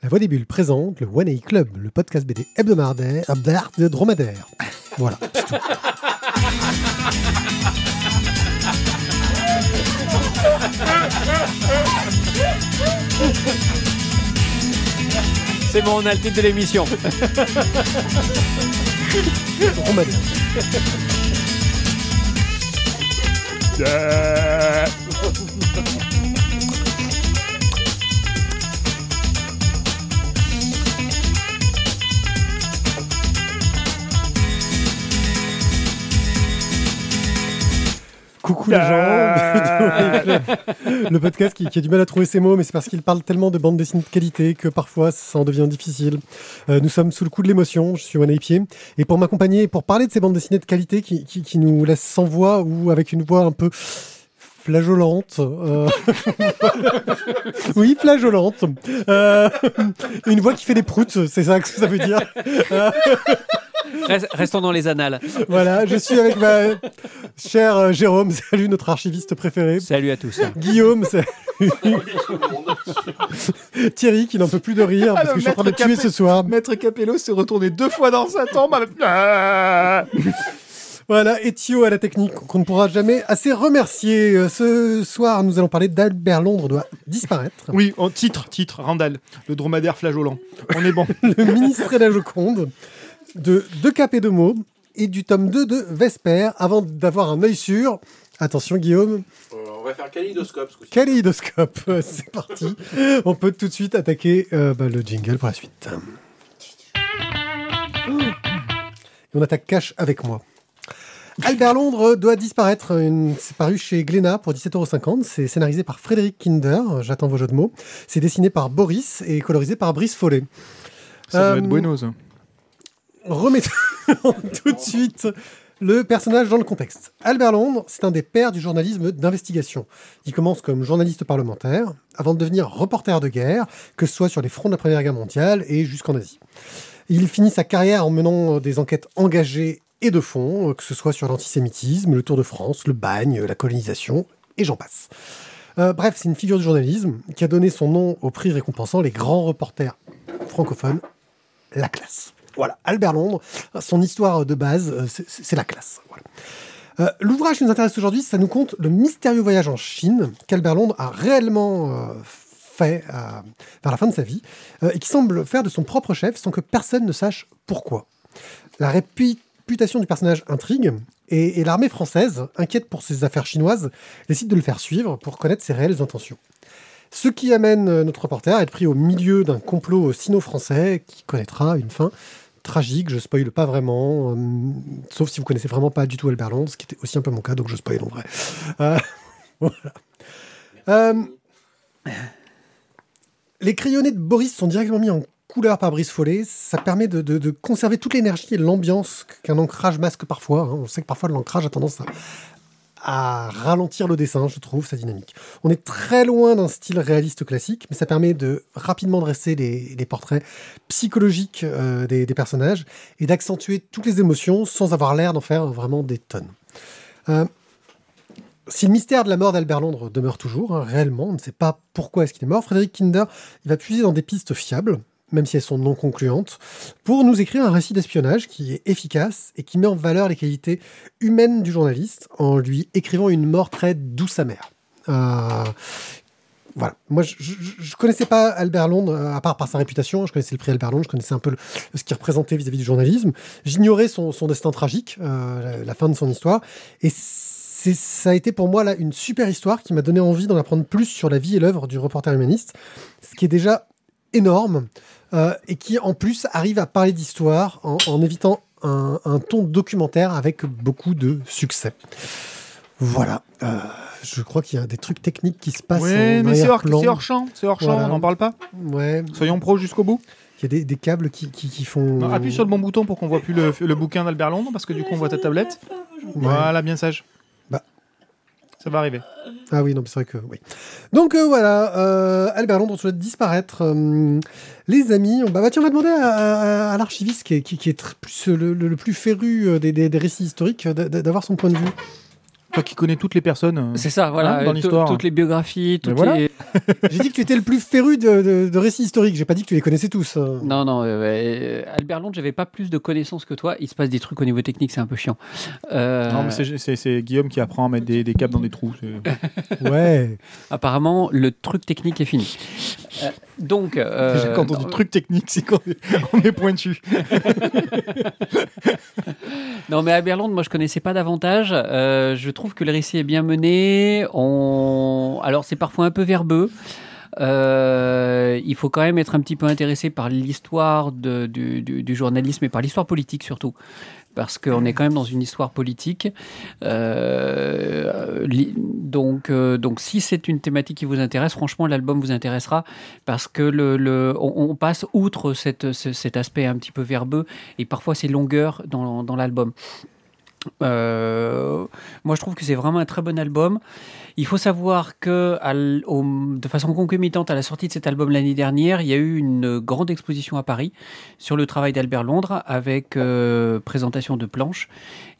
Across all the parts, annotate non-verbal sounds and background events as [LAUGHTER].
La Voix des Bulles présente le One A Club, le podcast BD hebdomadaire hebdomadaire de dromadaire. Voilà, c'est tout. C'est bon, on a le titre de l'émission. Dromadaire. Coucou les gens, [LAUGHS] le podcast qui, a du mal à trouver ses mots, mais c'est parce qu'il parle tellement de bande dessinée de qualité que parfois ça en devient difficile. Euh, nous sommes sous le coup de l'émotion, je suis One Pied, et pour m'accompagner et pour parler de ces bandes dessinées de qualité qui nous laissent sans voix ou avec une voix un peu flageolante. euh, [LAUGHS] oui, flageolante. Euh, une voix qui fait des proutes, c'est ça que ça veut dire. Euh, Rest- Restons dans les annales. voilà, je suis avec ma chère Jérôme, salut notre archiviste préféré. Salut à tous. Guillaume, salut. Thierry qui n'en peut plus de rire parce Alors, que je suis en train de Maître tuer ce soir. Maître Capello s'est retourné deux fois dans sa tombe. avec- Ah Voilà, et Thio à la technique qu'on ne pourra jamais assez remercier. Euh, Ce soir, nous allons parler d'Albert Londres doit disparaître. Oui, en titre, titre, Randall, le dromadaire flageolant. On est bon. [LAUGHS] Le ministre et la Joconde, de Deux Cap et Deux Mots, et du tome 2 de Vesper, avant d'avoir un œil sur... Attention Guillaume, Euh, on va faire kaléidoscope. ce coup-ci. Kaléidoscope, [LAUGHS] c'est parti. On peut tout de suite attaquer euh, bah, le jingle pour la suite. Et on attaque cash avec moi. Albert Londres doit disparaître. Une- C'est paru chez Glénat pour 17,50€. C'est scénarisé par Frédéric Kinder. J'attends vos jeux de mots. C'est dessiné par Boris et colorisé par Brice Follet. Ça doit Euh, être Buenos. Remettons [LAUGHS] tout de suite le personnage dans le contexte. Albert Londres, c'est un des pères du journalisme d'investigation. Il commence comme journaliste parlementaire avant de devenir reporter de guerre, que ce soit sur les fronts de la Première Guerre mondiale et jusqu'en Asie. Il finit sa carrière en menant des enquêtes engagées et de fond, que ce soit sur l'antisémitisme, le Tour de France, le bagne, la colonisation, et j'en passe. Euh, bref, c'est une figure du journalisme qui a donné son nom au prix récompensant les grands reporters francophones la classe. Voilà, Albert Londres, son histoire de base, euh, c'est- la classe. Euh, L'ouvrage qui nous intéresse aujourd'hui, ça nous compte le mystérieux voyage en Chine qu'Albert Londres a réellement euh, fait euh, vers la fin de sa vie euh, et qui semble faire de son propre chef sans que personne ne sache pourquoi. La réputation du personnage intrigue et, l'armée française, inquiète pour ses affaires chinoises, décide de le faire suivre pour connaître ses réelles intentions. Ce qui amène euh, notre reporter à être pris au milieu d'un complot sino-français qui connaîtra une fin tragique. Je spoile pas vraiment, euh, sauf si vous connaissez vraiment pas du tout Albert Londres, ce qui était aussi un peu mon cas, donc je spoil en vrai. Euh. [LAUGHS] Euh, les crayonnés de Boris sont directement mis en couleur par Brice Follet. Ça permet de, conserver toute l'énergie et l'ambiance qu'un ancrage masque parfois. hein. On sait que parfois l'ancrage a tendance à, ralentir le dessin, je trouve, sa dynamique. On est très loin d'un style réaliste classique, mais ça permet de rapidement dresser les, portraits psychologiques euh, des, des personnages et d'accentuer toutes les émotions sans avoir l'air d'en faire vraiment des tonnes. Euh, si le mystère de la mort d'Albert Londres demeure toujours, hein, réellement, on ne sait pas pourquoi est-ce qu'il est mort, Frédéric Kinder il va puiser dans des pistes fiables, même si elles sont non concluantes, pour nous écrire un récit d'espionnage qui est efficace et qui met en valeur les qualités humaines du journaliste en lui écrivant une mort très douce amère. Euh, voilà. Moi, je, je connaissais pas Albert Londres, euh, à part par sa réputation. Je connaissais le prix Albert Londres, je connaissais un peu ce qu'il représentait vis-à-vis du journalisme. J'ignorais son, destin tragique, euh, la, la fin de son histoire. Et ça a été pour moi là une super histoire qui m'a donné envie d'en apprendre plus sur la vie et l'œuvre du reporter humaniste, ce qui est déjà énorme euh, et qui en plus arrive à parler d'histoire en, en évitant un, un ton documentaire avec beaucoup de succès. Voilà. Euh, je crois qu'il y a des trucs techniques qui se passent. Ouais, en mais c'est hors, arrière-plan. c'est hors champ. C'est hors champ, Voilà. on n'en parle pas. Ouais. Soyons pros jusqu'au bout. Il y a des, des câbles qui, qui, qui font. Non, appuie sur le bon bouton pour qu'on voit plus le, le bouquin d'Albert Londres, parce que du coup on voit ta tablette. Voilà, bien sage. Ça va arriver. Ah oui, non, c'est vrai que oui. Donc euh, voilà, euh, Albert Londres souhaite disparaître. Euh, les amis, on, bah, bah, tiens, on va demander à, à- à l'archiviste qui est, qui, qui est plus, le, le- plus féru euh, des, des- des récits historiques euh, d'a- d'a- d'avoir son point de vue. Toi qui connais toutes les personnes. euh, C'est ça, voilà. Hein, dans euh, l'histoire. Toutes les biographies, toutes voilà. les- [LAUGHS] J'ai dit que tu étais le plus féru de, de- de récits historiques. J'ai pas dit que tu les connaissais tous. hein. Non, non, euh, euh, Albert Londres, j'avais pas plus de connaissances que toi. Il se passe des trucs au niveau technique, c'est un peu chiant. Euh, Non, mais c'est- Guillaume qui apprend à mettre des, des câbles dans des trous. Ouais. [LAUGHS] apparemment, le truc technique est fini. Euh, donc, euh, quand on dit non, truc technique, c'est qu'on est, on est pointu. [LAUGHS] non, mais Albert Londres, moi, je connaissais pas davantage. Euh, je trouve que le récit est bien mené. On... Alors, c'est parfois un peu verbeux. Euh, il faut quand même être un petit peu intéressé par l'histoire de- du, du- du journalisme et par l'histoire politique surtout. Parce qu'on est quand même dans une histoire politique. Euh, donc, euh, donc, si c'est une thématique qui vous intéresse, franchement, l'album vous intéressera parce que le, le- on, passe outre cet aspect un petit peu verbeux et parfois ces longueurs dans, dans l'album. Euh, moi, je trouve que c'est vraiment un très bon album. Il faut savoir que, de façon concomitante à la sortie de cet album l'année dernière, il y a eu une grande exposition à Paris sur le travail d'Albert Londres avec euh, présentation de planches.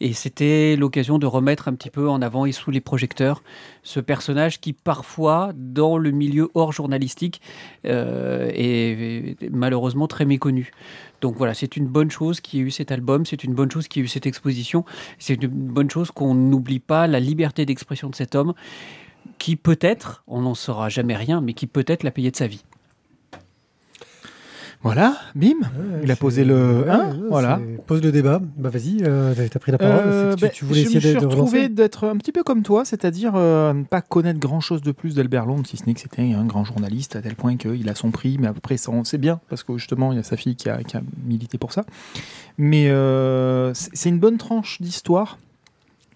Et c'était l'occasion de remettre un petit peu en avant et sous les projecteurs ce personnage qui, parfois, dans le milieu hors journalistique, euh, est malheureusement très méconnu. Donc voilà, c'est une bonne chose qu'il y ait eu cet album, c'est une bonne chose qu'il y ait eu cette exposition, c'est une bonne chose qu'on n'oublie pas la liberté d'expression de cet homme qui peut-être, on n'en saura jamais rien, mais qui peut-être l'a payé de sa vie. Voilà, bim. Il a c'est- posé le Ouais, 1. ouais, voilà. c'est- Pose le débat. Bah vas-y, euh, t'as pris la parole. Euh, C'est ben, tu, voulais je essayer me suis de, d'être un petit peu comme toi, c'est-à-dire euh, ne pas connaître grand-chose de plus d'Albert Londres, si ce n'est que c'était un grand journaliste à tel point qu'il a son prix, mais après sait bien, parce que justement il y a sa fille qui a, qui a milité pour ça. Mais c'est c'est une bonne tranche d'histoire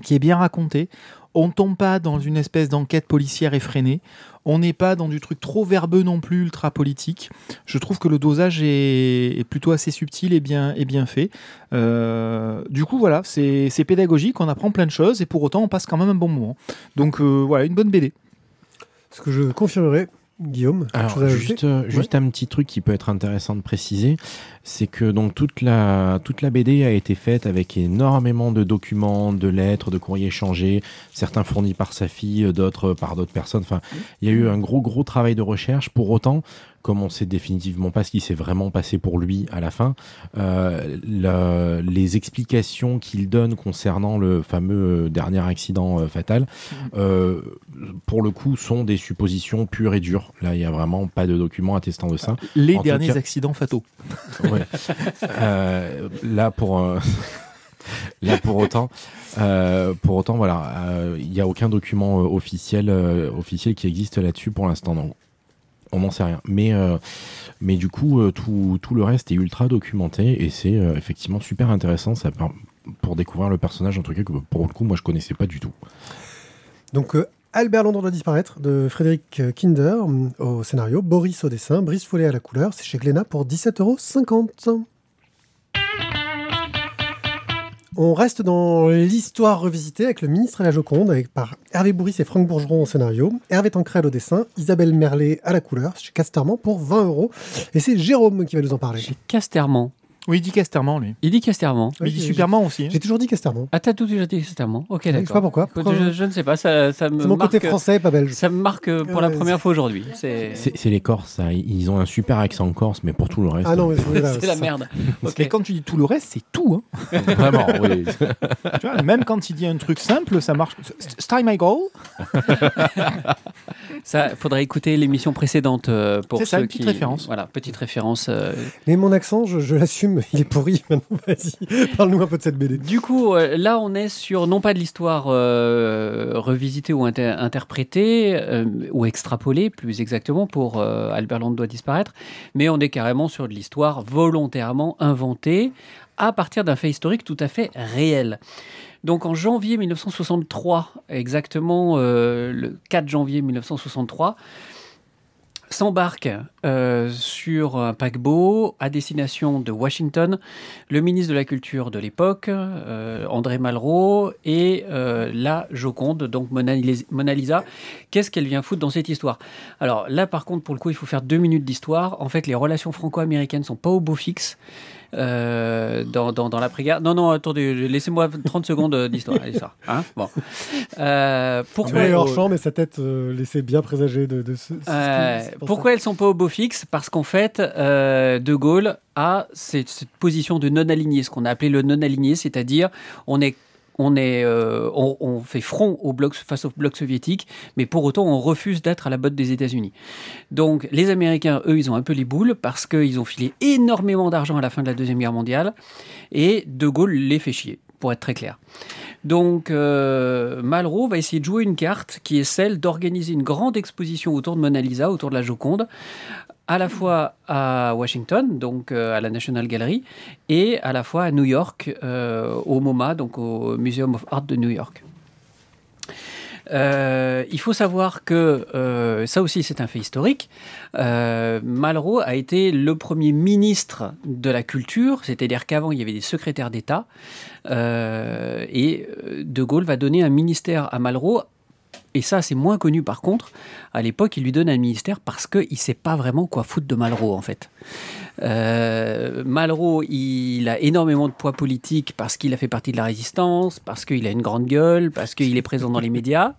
qui est bien racontée. On ne tombe pas dans une espèce d'enquête policière effrénée. On n'est pas dans du truc trop verbeux non plus, ultra politique. Je trouve que le dosage est, est plutôt assez subtil et bien, et bien fait. Euh, du coup, voilà, c'est pédagogique, on apprend plein de choses et pour autant, on passe quand même un bon moment. Donc euh, voilà, une bonne BD. Ce que je confirmerai, Guillaume. Alors, juste, euh, juste un petit truc qui peut être intéressant de préciser, c'est que donc toute la, toute la BD a été faite avec énormément de documents, de lettres, de courriers échangés, certains fournis par sa fille, d'autres par d'autres personnes. Enfin, il y a eu un gros, gros travail de recherche. Pour autant, comme on sait définitivement pas ce qui s'est vraiment passé pour lui à la fin, euh, le- les explications qu'il donne concernant le fameux dernier accident euh, fatal, euh, pour le coup, sont des suppositions pures et dures. Là, il y a vraiment pas de documents attestant de ça. Les En derniers cas- accidents fataux. [LAUGHS] Ouais. [LAUGHS] Euh, là pour euh, [LAUGHS] là pour autant euh, pour autant voilà euh, il n'y a aucun document euh, officiel euh, officiel qui existe là-dessus pour l'instant donc on n'en sait rien. Mais euh, mais du coup euh, tout, tout le reste est ultra documenté et c'est euh, effectivement super intéressant. Ça pour découvrir le personnage en tout cas que pour le coup moi je connaissais pas du tout. Donc, euh, Albert Londres doit disparaître de Frédéric euh, Kinder euh, au scénario, Boris au dessin, Brice Follet à la couleur. C'est chez Glénat pour 17,50 euros. On reste dans l'histoire revisitée avec le ministre et la Joconde, avec par Hervé Bourris et Franck Bourgeron au scénario, Hervé Tancrel au dessin, Isabelle Merlet à la couleur, chez Casterman pour 20 euros. Et c'est Jérôme qui va nous en parler. Chez Casterman. Oui, il dit Casterman, lui. Il dit Casterman. Mais il dit j'ai- Superman aussi. hein. J'ai toujours dit Casterman. Ah, t'as tout déjà dit Casterman Ok, Je sais d'accord. pas pourquoi. Écoute, Pourquoi- je, je ne sais pas, ça, ça me C'est mon côté français, pas belge. Ça me marque euh, pour la Ouais, première fois aujourd'hui. C'est c'est c'est les Corses ça. ils ont un super accent corse mais pour tout le reste Ah non, mais c'est [LAUGHS] la ça. merde. [LAUGHS] Ok. Et quand tu dis tout le reste, c'est tout. hein. [LAUGHS] vraiment oui Tu vois, même quand il dit un truc simple, ça marche. Style my goal. Ça, faudrait écouter l'émission précédente euh, pour C'est ça, ceux une petite qui- référence. Voilà, petite référence. euh. Mais mon accent, je, je l'assume, il est pourri [LAUGHS] maintenant. Vas-y, parle-nous un peu de cette BD. Du coup, euh, là, on est sur non pas de l'histoire euh, revisitée ou inter- interprétée euh, ou extrapolée, plus exactement, pour Albert Londres doit disparaître, mais on est carrément sur de l'histoire volontairement inventée à partir d'un fait historique tout à fait réel. Donc en janvier 1963, exactement le 4 janvier 1963, s'embarque euh, sur un paquebot à destination de Washington le ministre de la Culture de l'époque, euh, André Malraux, et euh, la Joconde, donc Mona Lis- Mona Lisa. Qu'est-ce qu'elle vient foutre dans cette histoire? Alors là, par contre, pour le coup, il faut faire deux minutes d'histoire. En fait, les relations franco-américaines sont pas au beau fixe. euh, dans, dans, dans l'après-guerre. Non, non, attendez, laissez-moi 30 secondes d'histoire. [LAUGHS] Allez, ça. Hein bon. Euh, pourquoi Ouais, hors champ, mais sa tête euh, laissait bien présager de, de ce. ce- qui- euh, pourquoi elles sont pas au beau fixe Parce qu'en fait, euh, De Gaulle a cette, position de non aligné, ce qu'on a appelé le non aligné, c'est-à-dire on est on, est, euh, on fait front au bloc, face au bloc soviétique, mais pour autant on refuse d'être à la botte des États-Unis. Donc les Américains, eux, ils ont un peu les boules parce qu'ils ont filé énormément d'argent à la fin de la Deuxième Guerre mondiale, et De Gaulle les fait chier, pour être très clair. Donc euh, Malraux va essayer de jouer une carte qui est celle d'organiser une grande exposition autour de Mona Lisa, autour de la Joconde, à la fois à Washington, donc euh, à la National Gallery, et à la fois à New York, euh, au MoMA, donc au Museum of Art de New York. Euh, il faut savoir que euh, ça aussi c'est un fait historique. Euh, Malraux a été le premier ministre de la culture, c'est-à-dire qu'avant il y avait des secrétaires d'État, et De Gaulle va donner un ministère à Malraux. Et ça, c'est moins connu par contre. À l'époque, il lui donne un ministère parce qu'il ne sait pas vraiment quoi foutre de Malraux, en fait. Euh, Malraux, il a énormément de poids politique parce qu'il a fait partie de la résistance, parce qu'il a une grande gueule, parce qu'il est présent dans les médias.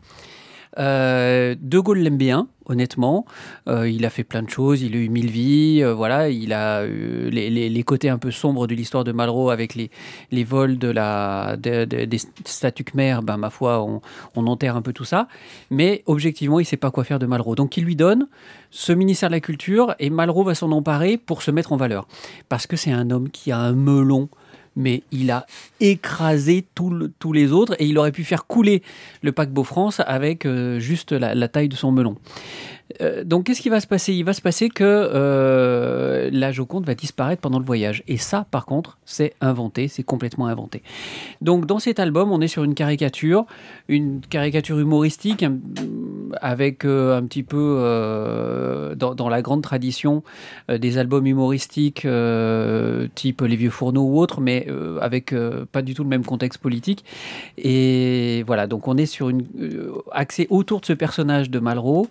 Euh, de Gaulle l'aime bien, honnêtement. Euh, il a fait plein de choses, il a eu mille vies. euh, voilà, il a eu les, côtés un peu sombres de l'histoire de Malraux avec les, les vols de la, de- de- des statues Khmer. Ben, ma foi, on, on enterre un peu tout ça. Mais objectivement, il sait pas quoi faire de Malraux. Donc, il lui donne ce ministère de la Culture et Malraux va s'en emparer pour se mettre en valeur. Parce que c'est un homme qui a un melon. Mais il a écrasé tous les autres et il aurait pu faire couler le paquebot France avec euh, juste la taille de son melon. Euh, donc, qu'est-ce qui va se passer? Il va se passer que euh, la Joconde va disparaître pendant le voyage. Et ça, par contre, c'est inventé, c'est complètement inventé. Donc, dans cet album, on est sur une caricature, une caricature humoristique, avec euh, un petit peu euh, dans, la grande tradition des albums humoristiques, type Les Vieux Fourneaux ou autres, mais avec pas du tout le même contexte politique. Et voilà, donc on est sur une axé autour de ce personnage de Malraux,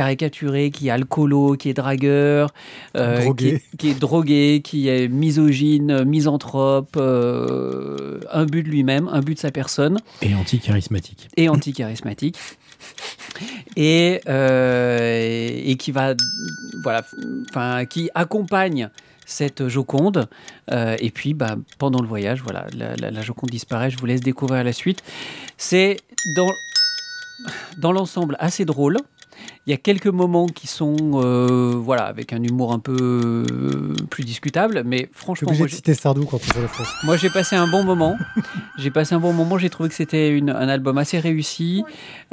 caricaturé, qui est alcoolo, qui est dragueur, euh, Drogué. Qui, est, qui est drogué, qui est misogyne, misanthrope, euh, un but de lui-même, un but de sa personne Et anti-charismatique. et anti-charismatique. Et, euh, et qui va, voilà, enfin, qui accompagne cette Joconde. Euh, et puis, bah, pendant le voyage, voilà, la, la- la Joconde disparaît. Je vous laisse découvrir la suite. C'est dans, dans l'ensemble assez drôle. Il y a quelques moments qui sont, euh, voilà, avec un humour un peu euh, plus discutable, mais franchement, obligé moi, de citer Sardou quand on sur la France. moi, j'ai passé un bon moment. [LAUGHS] J'ai passé un bon moment. J'ai trouvé que c'était un album assez réussi.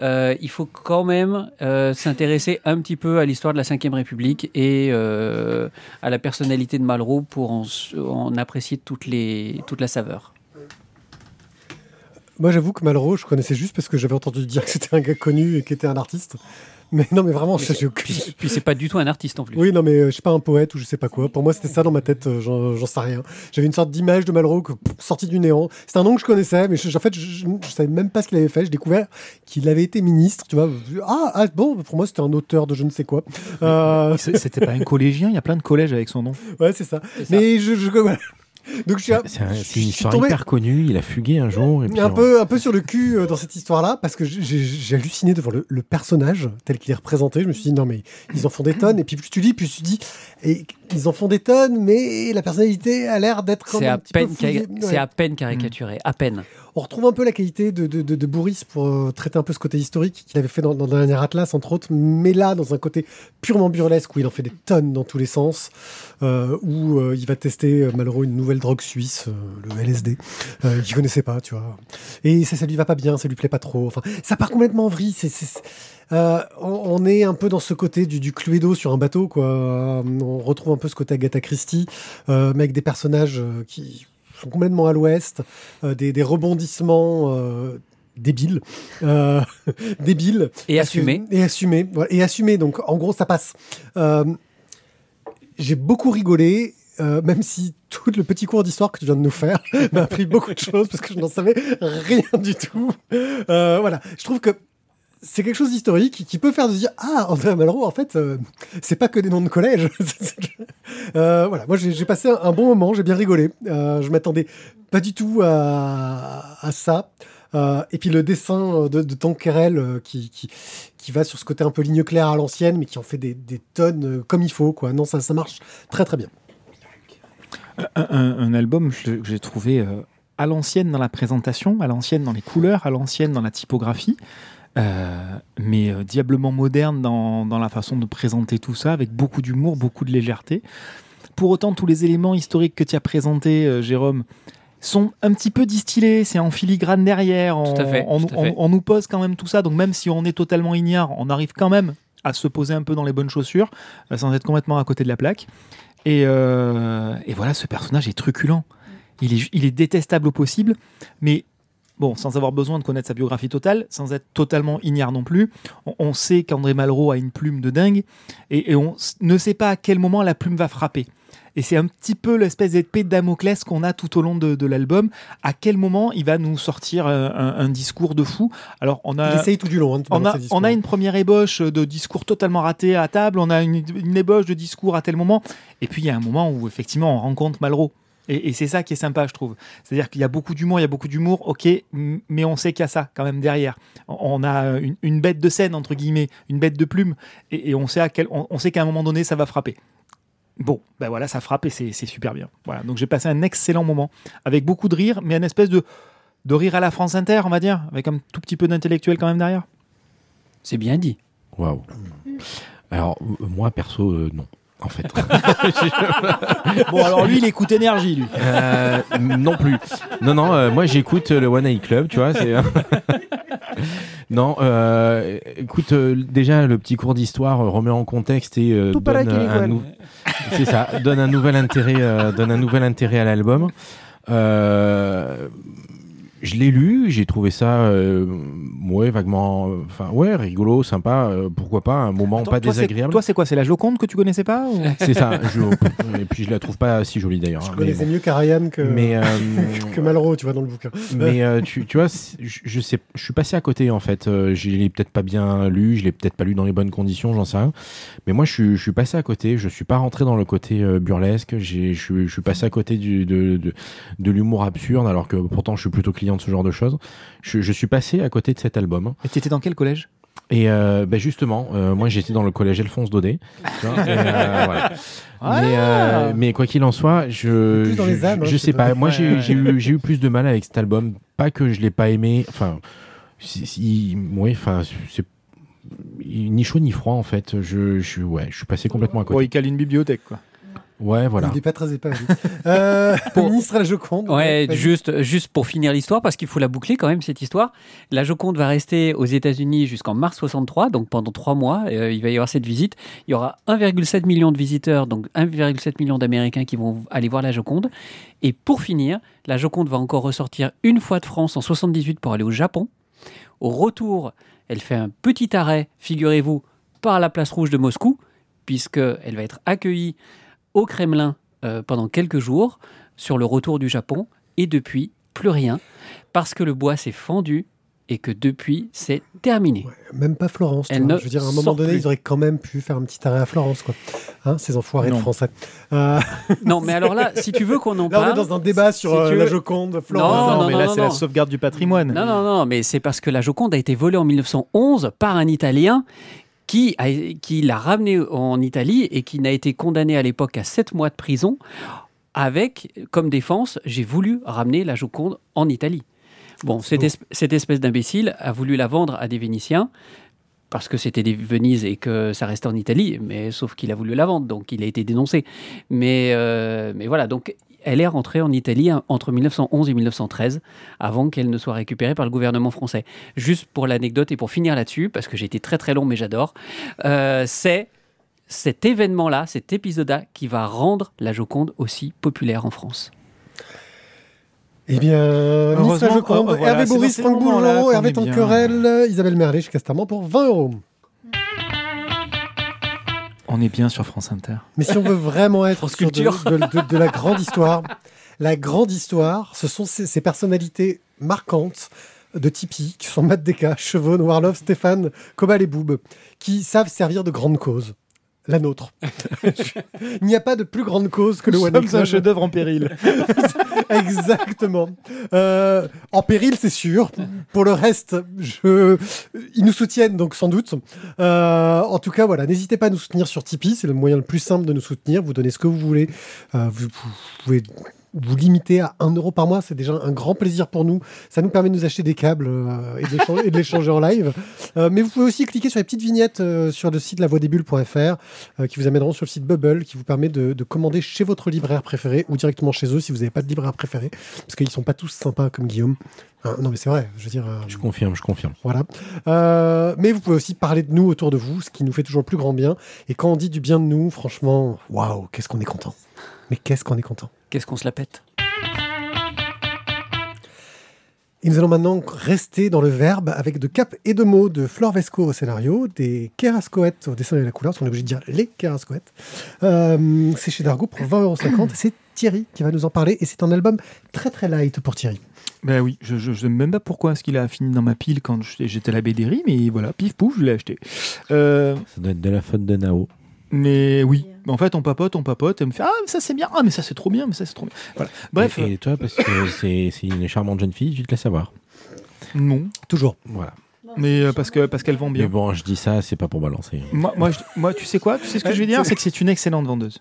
Euh, il faut quand même s'intéresser un petit peu à l'histoire de la Ve République et à la personnalité de Malraux pour en, apprécier toutes les, toute la saveur. Moi, j'avoue que Malraux, je connaissais juste parce que j'avais entendu dire que c'était un gars connu et qui était un artiste. Mais non, mais vraiment, j'ai aucune. Puis, puis c'est pas du tout un artiste en plus. Oui, non, mais euh, je sais pas, un poète ou je sais pas quoi. Pour moi, c'était ça dans ma tête, euh, j'en sais rien. J'avais une sorte d'image de Malraux que, pff, sorti du néant. C'est un nom que je connaissais, mais je- en fait, je, je, je savais même pas ce qu'il avait fait. J'ai découvert qu'il avait été ministre, tu vois. Ah, ah, bon, pour moi, c'était un auteur de je ne sais quoi. Euh, C'était pas un collégien, il y a plein de collèges avec son nom. ouais, c'est ça. C'est ça. Mais je. Je voilà. Donc, je suis, un- C'est un- je c'est une histoire tombé- hyper connue. Il a fugué un jour. Et puis un on- peu, un peu sur le cul euh, dans cette histoire-là, parce que j'ai- halluciné devant le, le personnage tel qu'il est représenté. Je me suis dit, non, mais ils en font des tonnes. Et puis plus tu lis, plus tu dis, et, ils en font des tonnes, mais la personnalité a l'air d'être à, peine Ouais. c'est à peine caricaturé, à peine. On retrouve un peu la qualité de, de, de, pour euh, traiter un peu ce côté historique qu'il avait fait dans, dans le dernier Atlas, entre autres, mais là, dans un côté purement burlesque, où il en fait des tonnes dans tous les sens, euh, où euh, il va tester Malraux une nouvelle drogue suisse, le LSD, qu'il connaissait pas, tu vois. Et ça, ça lui va pas bien, ça lui plaît pas trop. Enfin, ça part complètement en vrille. On, est un peu dans ce côté du, du Cluedo sur un bateau, quoi. On retrouve un peu ce côté Agatha Christie, mais avec des personnages qui sont complètement à l'ouest, euh, des, des rebondissements euh, débiles, euh, [LAUGHS] débiles Et assumé. et assumé, voilà, et assumé. Donc, en gros, ça passe. Euh, j'ai beaucoup rigolé. euh, même si tout le petit cours d'histoire que tu viens de nous faire [LAUGHS] m'a appris beaucoup de choses parce que je n'en savais rien du tout. Voilà, je trouve que c'est quelque chose d'historique qui peut faire de dire ah André Malraux en fait euh, c'est pas que des noms de collège. [LAUGHS] Euh, voilà, moi j'ai passé un, bon moment, j'ai bien rigolé. Euh, je m'attendais pas du tout à, ça. Euh, et puis le dessin de, de Tanquerel euh, qui, qui, qui va sur ce côté un peu ligne claire à l'ancienne, mais qui en fait des, tonnes comme il faut. Quoi. Non, ça, ça marche très très bien. un, album que j'ai trouvé à l'ancienne dans la présentation, à l'ancienne dans les couleurs, à l'ancienne dans la typographie, euh, mais euh, diablement moderne dans, dans la façon de présenter tout ça, avec beaucoup d'humour, beaucoup de légèreté. Pour autant, tous les éléments historiques que tu as présentés, euh, Jérôme, sont un petit peu distillés, c'est en filigrane derrière, on, Tout à fait, on- nous pose quand même tout ça, donc même si on est totalement ignare, on arrive quand même à se poser un peu dans les bonnes chaussures, euh, sans être complètement à côté de la plaque. Et, euh, et voilà, ce personnage est truculent. Il est, il est détestable au possible, mais bon, sans avoir besoin de connaître sa biographie totale, sans être totalement ignare non plus, on, on sait qu'André Malraux a une plume de dingue, et, et on ne sait pas à quel moment la plume va frapper. Et c'est un petit peu l'espèce d'épée de Damoclès qu'on a tout au long de, de l'album. À quel moment il va nous sortir euh, un, un discours de fou? Alors, on Il a, essaye tout du long. hein, a, on a une première ébauche de discours totalement raté à table, on a une, une ébauche de discours à tel moment, et puis il y a un moment où effectivement on rencontre Malraux. Et, et c'est ça qui est sympa, je trouve. C'est-à-dire qu'il y a beaucoup d'humour, il y a beaucoup d'humour, ok, mais on sait qu'il y a ça quand même derrière. On- On a une, une bête de scène, entre guillemets, une bête de plume, et, et on sait à quel, on, on sait qu'à un moment donné, ça va frapper. Bon, ben voilà, ça frappe et c'est super bien. Voilà, donc j'ai passé un excellent moment, avec beaucoup de rire, mais une espèce de, de rire à la France Inter, on va dire, avec un tout petit peu d'intellectuel quand même derrière. C'est bien dit. Waouh. Alors, euh, moi, perso, euh, non. En fait. [LAUGHS] Bon, alors lui, il écoute énergie, lui. Euh, non plus. Non, non, euh, moi j'écoute le One Night Club, tu vois. c'est- [LAUGHS] non, euh, écoute, euh, déjà le petit cours d'histoire euh, remet en contexte et euh, Tout pareil donne un, nou- c'est ça, donne un nouvel intérêt, euh, donne un nouvel intérêt à l'album. Euh, je l'ai lu, j'ai trouvé ça, euh, ouais, vaguement, euh, enfin, ouais, rigolo, sympa, euh, pourquoi pas, un moment Attends, pas toi, désagréable. Toi, c'est quoi C'est la Joconde que tu connaissais pas ou- C'est ça, je- et puis je la trouve pas si jolie d'ailleurs. Je hein, connaissais bon. mieux Karajan que, Mais, euh, [LAUGHS] que Malraux, tu vois, dans le bouquin. mais euh, tu, tu vois, je, je sais, je suis passé à côté en fait. Je l'ai peut-être pas bien lu, je l'ai peut-être pas lu dans les bonnes conditions, j'en sais rien. Mais moi, je suis, je suis passé à côté. Je suis pas rentré dans le côté euh, burlesque. J'ai, je, suis- je suis passé à côté du, de, de, de l'humour absurde, alors que pourtant, je suis plutôt client de ce genre de choses. Je, je suis passé à côté de cet album. Et t'étais dans quel collège? Et euh, ben justement, euh, moi, j'étais dans le collège Alphonse Daudet. tu vois, et, euh, [LAUGHS] voilà. Mais, euh, mais quoi qu'il en soit, je Plus dans je, les âmes, hein, je je sais pas. Moi, j'ai eu j'ai eu plus de mal avec cet album. Pas que je l'ai pas aimé. Enfin, si, si- oui, enfin, c'est ni chaud ni froid en fait. Je, je ouais, je suis passé complètement à Bon, côté. il cale une bibliothèque, quoi. Ouais, voilà. Il n'est pas très épais. euh, [LAUGHS] Pour- Ministre à la Joconde. Ouais, juste, juste pour finir l'histoire, parce qu'il faut la boucler quand même, cette histoire. La Joconde va rester aux États-Unis jusqu'en mars 63, donc pendant trois mois, euh, il va y avoir cette visite. Il y aura 1,7 million de visiteurs, donc 1,7 million d'Américains qui vont aller voir la Joconde. Et pour finir, la Joconde va encore ressortir une fois de France en 78 pour aller au Japon. Au retour, elle fait un petit arrêt, figurez-vous, par la place rouge de Moscou, puisqu'elle va être accueillie au Kremlin euh, pendant quelques jours sur le retour du Japon. Et depuis, plus rien, parce que le bois s'est fendu et que depuis, c'est terminé. Ouais, même pas Florence. tu Elle ne Je veux dire, à un moment donné, plus. ils auraient quand même pu faire un petit arrêt à Florence, quoi. Hein, ces enfoirés de français. Euh, Non, mais alors là, si tu veux qu'on en [LAUGHS] là, on parle... est dans un débat sur si euh, la Joconde, Florence. Non, non, mais non, là, non, c'est la sauvegarde du patrimoine. Non, non, non, mais c'est parce que la Joconde a été volée en 1911 par un Italien qui, a- qui l'a ramenée en Italie et qui n'a été condamné à l'époque à 7 mois de prison avec, comme défense, j'ai voulu ramener la Joconde en Italie. Bon, cette, cette espèce d'imbécile a voulu la vendre à des Vénitiens parce que c'était des Venise et que ça restait en Italie, mais sauf qu'il a voulu la vendre, donc il a été dénoncé. Mais, euh, mais voilà, donc elle est rentrée en Italie hein, entre 1911 et 1913, avant qu'elle ne soit récupérée par le gouvernement français. Juste pour l'anecdote et pour finir là-dessus, parce que j'ai été très très long, mais j'adore, euh, c'est cet événement-là, cet épisode-là, qui va rendre la Joconde aussi populaire en France. Eh bien, Ministre Heureusement, Joconde, oh, voilà, Hervé Boris, Franck Boulon, Hervé. Tanquerel, Isabelle Merlet chez Casterman pour 20 euros. On est bien sur France Inter. Mais si on veut vraiment être sur de, Culture. de- de- de la grande histoire, la grande histoire, ce sont ces, ces personnalités marquantes de Tipeee, qui sont Matt Deka, Chevon, Warlove, Stéphane, Cobal et Boob, qui savent servir de grande cause. La nôtre. [LAUGHS] Il n'y a pas de plus grande cause que le One Comme Nick un chef-d'œuvre en péril. [LAUGHS] Exactement. Euh, en péril, c'est sûr. Pour le reste, je... ils nous soutiennent, donc sans doute. Euh, en tout cas, voilà, n'hésitez pas à nous soutenir sur Tipeee. C'est le moyen le plus simple de nous soutenir. Vous donnez ce que vous voulez. Euh, vous, vous pouvez vous limiter à 1 euro par mois. C'est déjà un grand plaisir pour nous. Ça nous permet de nous acheter des câbles euh, et, de et de l'échanger en live. Euh, mais vous pouvez aussi cliquer sur les petites vignettes euh, sur le site lavoidesbulles.fr euh, qui vous amèneront sur le site Bubble qui vous permet de, de commander chez votre libraire préféré ou directement chez eux si vous n'avez pas de libraire préféré parce qu'ils sont pas tous sympas comme Guillaume. Hein, non mais c'est vrai, je veux dire. Je confirme, je confirme. voilà. Mais vous pouvez aussi parler de nous autour de vous, ce qui nous fait toujours le plus grand bien. Et quand on dit du bien de nous, franchement, waouh, qu'est-ce qu'on est content. Mais qu'est-ce qu'on est content. Qu'est-ce qu'on se la pète Et nous allons maintenant rester dans le verbe avec de cap et de mots de Flore Vesco au scénario, des Kerascoët au dessin et à la couleur, parce qu'on est obligé de dire les Kerascoët. Euh, c'est chez Dargo pour 20,50€. C'est Thierry qui va nous en parler et c'est un album très très light pour Thierry. Ben oui, je ne sais même pas pourquoi est-ce qu'il a fini dans ma pile quand j'étais j'étais à la BDRI, mais voilà, pif pouf, je l'ai acheté. Euh, Ça doit être de la faute de Nao. mais oui, en fait, on papote, on papote, et on me fait Ah, mais ça c'est bien, ah, mais ça c'est trop bien, mais ça c'est trop bien. Voilà. Bref, Et, et toi, parce que [LAUGHS] c'est c'est une charmante jeune fille, tu te laisses savoir. euh, non, Toujours. Voilà. mais euh, parce que parce qu'elles vont Mais bien. bon, je dis ça, c'est pas pour balancer. Moi, moi, je- moi, tu sais quoi? Tu sais ce que je vais dire? C'est que c'est une excellente vendeuse.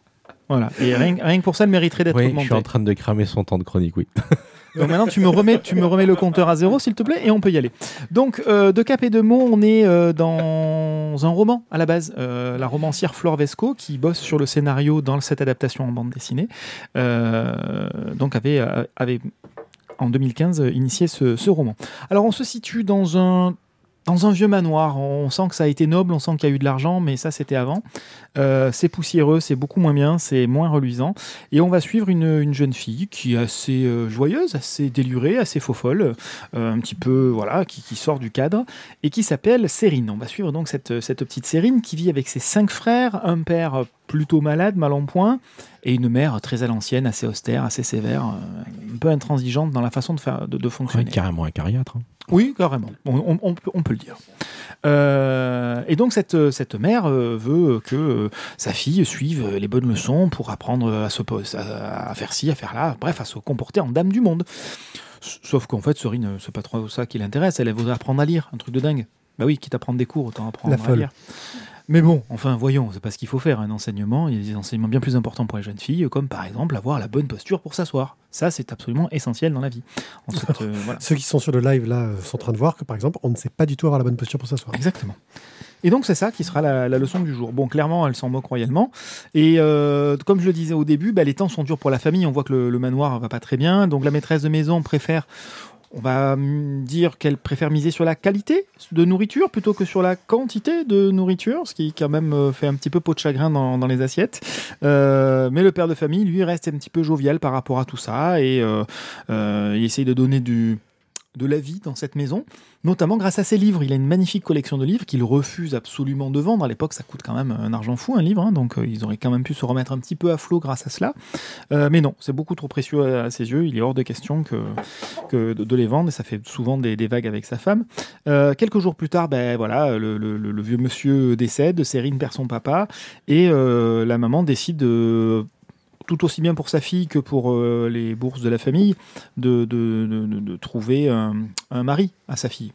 Voilà. Et rien, rien que pour ça, elle mériterait d'être Oui, je augmentée. suis en train de cramer son temps de chronique, oui. [LAUGHS] Donc maintenant, tu me remets, tu me remets le compteur à zéro, s'il te plaît, et on peut y aller. Donc, euh, de cap et de mots, on est euh, dans un roman à la base. Euh, la romancière Flore Vesco, qui bosse sur le scénario dans cette adaptation en bande dessinée, donc avait, en 2015 euh, initié ce roman. Alors, on se situe dans un dans un vieux manoir, on sent que ça a été noble, on sent qu'il y a eu de l'argent, mais ça c'était avant. Euh, c'est poussiéreux, c'est beaucoup moins bien, c'est moins reluisant. Et on va suivre une, une jeune fille qui est assez euh, joyeuse, assez délurée, assez faux folle, euh, un petit peu, voilà, qui, qui sort du cadre, et qui s'appelle Sérine. On va suivre donc cette, cette petite Sérine qui vit avec ses cinq frères, un père plutôt malade, mal en point, et une mère très à l'ancienne, assez austère, assez sévère, euh, un peu intransigeante dans la façon de, faire, de, de Ouais, fonctionner. carrément un cariatre. hein. Oui, carrément. On, on- on peut, on peut le dire. Euh, et donc cette, cette mère euh, veut que sa fille suive les bonnes leçons pour apprendre à, se, à, à faire ci, à faire là, bref, à se comporter en dame du monde. Sauf qu'en fait, Serine, c'est pas trop ça qui l'intéresse. Elle, elle voudrait apprendre à lire, un truc de dingue. Bah oui, quitte à prendre des cours, autant apprendre La à folle. lire. Mais bon, enfin, voyons, c'est pas ce qu'il faut faire, un enseignement. Il y a des enseignements bien plus importants pour les jeunes filles, comme par exemple avoir la bonne posture pour s'asseoir. Ça, c'est absolument essentiel dans la vie. En cette, euh, voilà. Ceux qui sont sur le live là euh, sont en train de voir que par exemple, on ne sait pas du tout avoir la bonne posture pour s'asseoir. Exactement. Et donc c'est ça qui sera la, la leçon du jour. Bon, clairement, elle s'en moque royalement. Et euh, comme je le disais au début, bah, les temps sont durs pour la famille. On voit que le, le manoir va pas très bien. Donc la maîtresse de maison préfère, on va hum, dire qu'elle préfère miser sur la qualité de nourriture plutôt que sur la quantité de nourriture, ce qui quand même euh, fait un petit peu peau de chagrin dans, les assiettes. Euh, mais le père de famille, lui, reste un petit peu jovial par rapport à tout ça et euh, il essaye de donner du de la vie dans cette maison, notamment grâce à ses livres. Il a une magnifique collection de livres qu'il refuse absolument de vendre. À l'époque, ça coûte quand même un argent fou, un livre, hein, donc euh, ils auraient quand même pu se remettre un petit peu à flot grâce à cela. Euh, mais non, c'est beaucoup trop précieux à, ses yeux. Il est hors de question que, de, les vendre, et ça fait souvent des, vagues avec sa femme. Euh, quelques jours plus tard, ben, voilà, le, le- vieux monsieur décède, Sérine perd son papa, et la maman décide de tout aussi bien pour sa fille que pour euh, les bourses de la famille, de, de- de- trouver un, un mari à sa fille.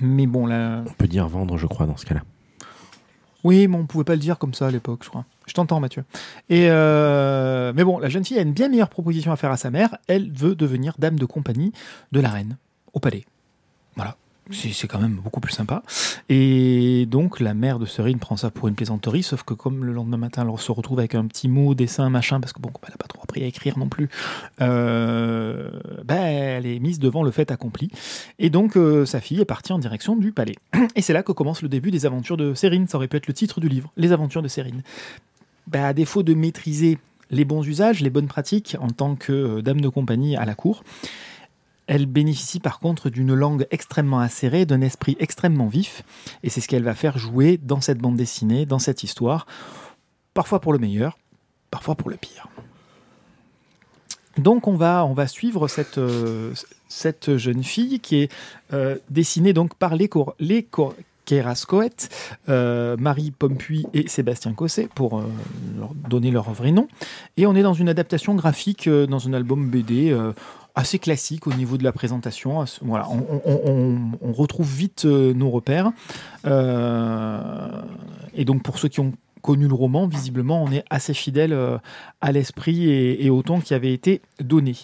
Mais bon, là. On peut dire vendre, je crois, dans ce cas-là. Oui, mais on pouvait pas le dire comme ça à l'époque, je crois. Je t'entends, Mathieu. Et euh, mais bon, la jeune fille a une bien meilleure proposition à faire à sa mère. Elle veut devenir dame de compagnie de la reine au palais. Voilà. C'est quand même beaucoup plus sympa. Et donc, la mère de Serine prend ça pour une plaisanterie, sauf que comme le lendemain matin, elle se retrouve avec un petit mot, dessin, machin, parce que bon, elle n'a pas trop appris à écrire non plus, euh, ben, elle est mise devant le fait accompli. Et donc, euh, sa fille est partie en direction du palais. [CLEARS THROAT] Et c'est là que commence le début des aventures de Sérine. Ça aurait pu être le titre du livre, Les aventures de Sérine. Ben, à défaut de maîtriser les bons usages, les bonnes pratiques en tant que euh, dame de compagnie à la cour, Elle bénéficie par contre d'une langue extrêmement acérée, d'un esprit extrêmement vif, et c'est ce qu'elle va faire jouer dans cette bande dessinée, dans cette histoire, parfois pour le meilleur, parfois pour le pire. Donc on va, suivre cette, euh, cette jeune fille qui est euh, dessinée donc par les, cor les cor Kerascoët, euh, Marie Pompuy et Sébastien Cosset pour leur donner leur vrai nom. Et on est dans une adaptation graphique dans un album BD assez classique au niveau de la présentation. Voilà, on, on- on- on retrouve vite euh, nos repères. Euh, et donc pour ceux qui ont connu le roman, visiblement, on est assez fidèle euh, à l'esprit et, et au ton qui avait été donné.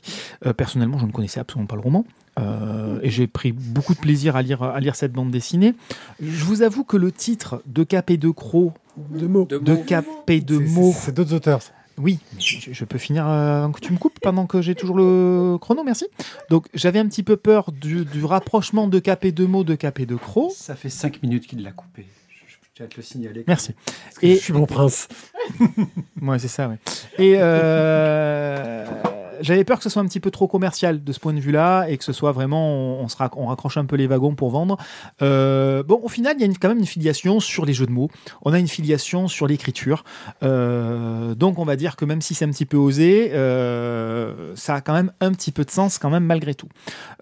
Euh, personnellement, je ne connaissais absolument pas le roman. Euh, et j'ai pris beaucoup de plaisir à lire, à lire cette bande dessinée. Je vous avoue que le titre de Cap et de Croc, Deux mots. De de mots. Cap et de mots, c'est- C'est d'autres auteurs. ça. Oui, je, je peux finir euh, que tu me coupes pendant que j'ai toujours le chrono, merci. Donc j'avais un petit peu peur du, du rapprochement de Cap et de mots, de Cap et de Croc. Ça fait 5 minutes qu'il l'a coupé. Je, à te le signaler. Merci. Parce que Et- je suis mon prince. [LAUGHS] Ouais, c'est ça, ouais. Et euh, j'avais peur que ce soit un petit peu trop commercial de ce point de vue-là et que ce soit vraiment, on, on on raccroche un peu les wagons pour vendre. Euh, bon, au final, il y a quand même une filiation sur les jeux de mots. On a une filiation sur l'écriture. Euh, donc, on va dire que même si c'est un petit peu osé, euh, ça a quand même un petit peu de sens, quand même, malgré tout.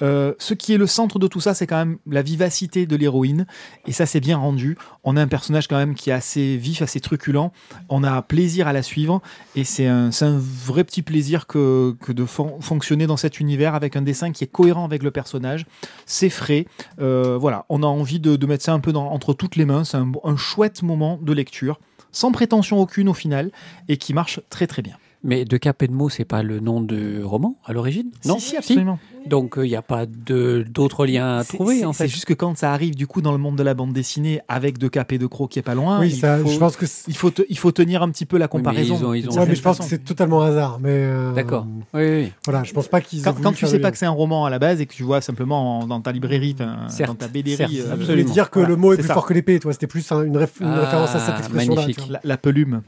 Ce qui est le centre de tout ça, c'est quand même la vivacité de l'héroïne. Et ça, c'est bien rendu. On a un personnage quand même qui est assez vif, assez truculent. On a plaisir à la suivre. Et c'est un, un vrai petit plaisir que de fon- fonctionner dans cet univers avec un dessin qui est cohérent avec le personnage. C'est frais. Euh, voilà, on a envie de, mettre ça un peu entre toutes les mains. C'est un chouette moment de lecture, sans prétention aucune au final, et qui marche très très bien. Mais De Cap et de Mots, c'est pas le nom de roman à l'origine Non, si, si, absolument. Donc il n'y a pas d'autres liens à trouver c'est- en fait. C'est juste que quand ça arrive du coup dans le monde de la bande dessinée avec De Cap et De Croc qui est pas loin, oui, il, ça, faut, je pense que il, faut te- il faut tenir un petit peu la Oui, mais comparaison. ils ont- ils d'une ont- Ouais, certaine mais je pense façon. que c'est totalement hasard. Mais euh, D'accord. Oui, oui. Voilà, je pense pas qu'ils. Quand, quand tu sais pas que c'est un roman à la base et que tu vois simplement en- dans ta librairie, Certes, dans ta certes, euh, Je voulais absolument. dire que Voilà, le mot est, plus ça. fort que l'épée, toi. C'était plus un- une, réf- une Ah, référence à cette expression-là. la, la pelume,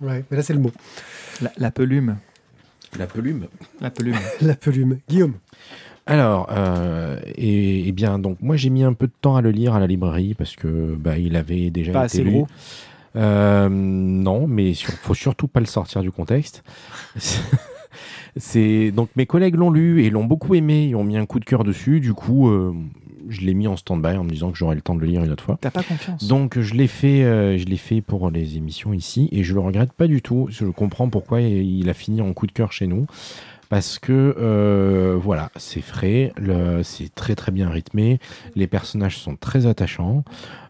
Ouais, mais là, c'est le mot. La, la pelume, La pelume. la pelume. [LAUGHS] La pelume. Guillaume. Alors, euh, et, et bien, donc moi j'ai mis un peu de temps à le lire à la librairie parce que bah, il avait déjà Pas été assez lu. gros. Euh, non, mais sur, faut surtout pas le sortir du contexte. [LAUGHS] C'est donc mes collègues l'ont lu et l'ont beaucoup aimé, ils ont mis un coup de cœur dessus. Du coup, euh, je l'ai mis en stand-by en me disant que j'aurai le temps de le lire une autre fois. T'as pas confiance. Donc je l'ai fait, euh, je l'ai fait pour les émissions ici et je le regrette pas du tout. Je comprends pourquoi il a fini en coup de cœur chez nous. Parce que euh, voilà, c'est frais, c'est très très bien rythmé, les personnages sont très attachants,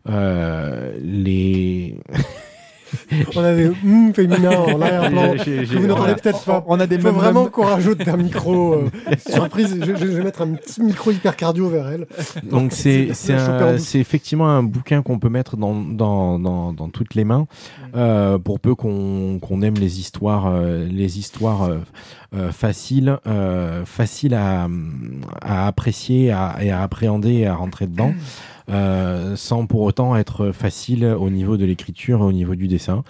euh, les [LAUGHS] [LAUGHS] On a des hum féminins en [LAUGHS] arrière-plan. J'ai- que j'ai- vous n'entendez peut-être pas. On a des Il faut mum-mum. vraiment qu'on rajoute un micro euh, [LAUGHS] surprise. Je, vais mettre un petit micro hyper cardio vers elle. Donc c'est effectivement un bouquin qu'on peut mettre dans, dans, dans, dans toutes les mains euh, pour peu qu'on qu'on aime les histoires euh, les histoires euh, euh, faciles euh, faciles à, à apprécier à- et à appréhender et à rentrer dedans euh, sans pour autant être facile au niveau de l'écriture au niveau du dessin.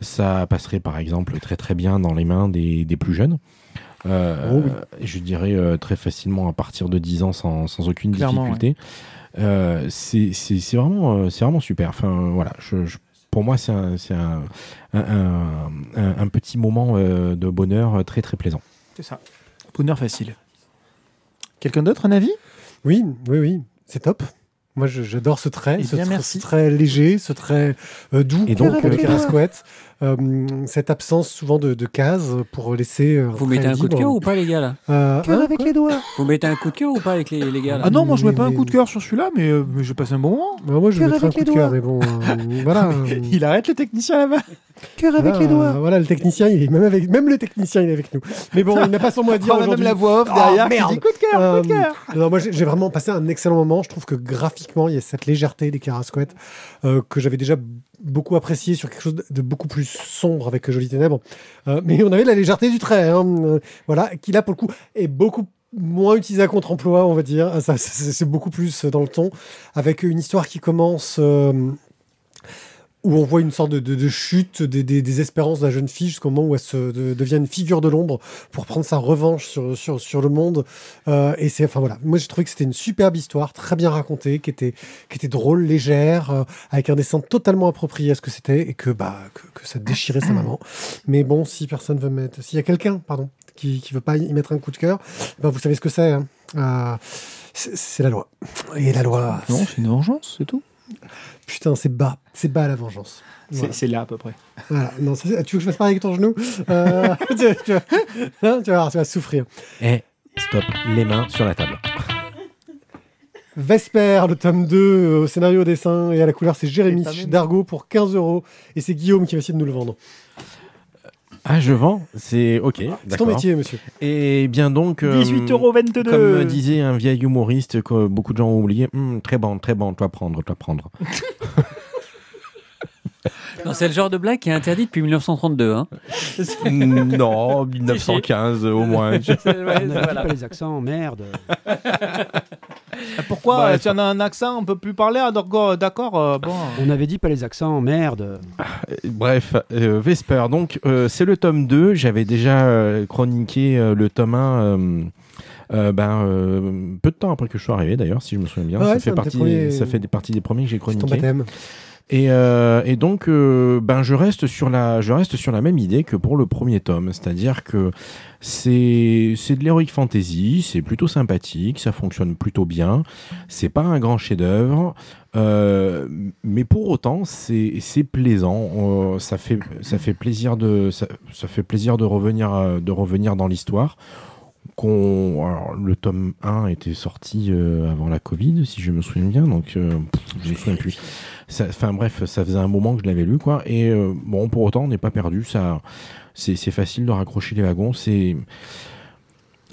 Ça passerait par exemple très très bien dans les mains des, des plus jeunes. Euh, Oh oui. Je dirais euh, très facilement à partir de 10 ans sans, sans aucune Clairement, difficulté. Euh, c'est vraiment, euh, c'est vraiment super. Enfin, voilà, je, je- pour moi, c'est un, c'est un, un, un- un- un petit moment euh, de bonheur très très plaisant. C'est ça. Bonheur facile. Quelqu'un d'autre, un avis? Oui, oui, oui, c'est top. Moi, j'adore ce trait, Eh ce, bien, trait merci. ce trait léger, ce trait euh, doux, Et donc, euh, euh, Carascoët. Euh, cette absence souvent de, de cases pour laisser. euh, Vous mettez un coup de cœur ou pas les gars là Euh, hein, quoi les doigts. Vous mettez un coup de cœur ou pas avec les, les gars là Ah non, moi je mets Mais- pas un coup de cœur sur celui-là, mais, mais je passe un bon moment. Bah, moi, je mettrais un avec coup de cœur, mais bon, euh, voilà. euh, [LAUGHS] Il arrête le technicien là-bas. Cœur voilà, Voilà, le technicien, il est même avec, même le technicien, il est avec nous. Mais bon, il n'a pas son mot à dire [LAUGHS] On a même la voix off Oh, derrière qui merde. dit coup de cœur, coup de Euh, cœur. Non, moi, j'ai vraiment passé un excellent moment. Je trouve que graphiquement, il y a cette légèreté des Carasquettes euh, que j'avais déjà beaucoup apprécié sur quelque chose de, beaucoup plus sombre avec Jolie Ténèbres. Euh, mais on avait la légèreté du trait, hein, euh, voilà, qui là, pour le coup, est beaucoup moins utilisé à contre-emploi, on va dire. Ah, Ça, c'est c'est beaucoup plus dans le ton, avec une histoire qui commence... euh, où on voit une sorte de, de- chute des, des- espérances de la jeune fille jusqu'au moment où elle se, de- devient une figure de l'ombre pour prendre sa revanche sur, sur, sur le monde. Euh, et c'est, enfin voilà, moi j'ai trouvé que c'était une superbe histoire, très bien racontée, qui était, qui était drôle, légère, euh, avec un dessin totalement approprié à ce que c'était et que, bah, que, ça déchirait sa maman. Mais bon, si personne veut mettre, s'il y a quelqu'un, pardon, qui, qui veut pas y mettre un coup de cœur, ben vous savez ce que c'est. hein. Euh, c'est c'est la loi. Et la loi, Non, c'est une vengeance, c'est tout. Putain, c'est bas, c'est bas la vengeance. C'est Voilà. c'est là à peu près. Voilà. Non, tu veux que je fasse pareil avec ton genou Euh, [LAUGHS] tu, tu vas, hein, tu vas voir, tu vas souffrir. Eh, stop, les mains sur la table. Vesper, le tome 2, euh, au scénario au dessin et à la couleur, c'est Jérémy Dargo pour 15 euros. Et c'est Guillaume qui va essayer de nous le vendre. Ah, je vends C'est ok, C'est ton métier, monsieur. Et bien donc... euh, 18,22€. Comme disait un vieil humoriste que beaucoup de gens ont oublié, Hum, très bon, très bon, toi prendre, toi prendre. [LAUGHS] Non, c'est le genre de blague qui est interdit depuis 1932. Hein. Mm, non, 1915 au moins. [LAUGHS] Je- Ouais, voilà. pas les accents, merde. [LAUGHS] Pourquoi Bah, Si on a un accent, on peut plus parler. ah, D'accord, d'accord. euh, bon. On avait dit pas les accents, merde. Bref, euh, Vesper, donc euh, c'est le tome 2. J'avais déjà euh, chroniqué euh, le tome 1 euh, euh, ben, euh, peu de temps après que je sois arrivé d'ailleurs, si je me souviens bien. Ouais, ça, fait des partie, premiers- ça fait des parties des premiers que j'ai C'est ton chroniqué. Euh, et donc, euh, ben, je, reste sur la, je reste sur la même idée que pour le premier tome, c'est-à-dire que c'est de l'heroic fantasy, c'est plutôt sympathique, ça fonctionne plutôt bien, c'est pas un grand chef-d'œuvre, euh, mais pour autant, c'est c'est plaisant, ça, fait, ça, fait plaisir de, ça, fait plaisir de revenir, de revenir dans l'histoire. Le tome 1 était sorti avant la Covid, si je me souviens bien, donc euh, pff, je me souviens plus. Enfin bref, ça faisait un moment que je l'avais lu, quoi. Et euh, bon, pour autant, on n'est pas perdu. Ça, c'est facile de raccrocher les wagons. C'est,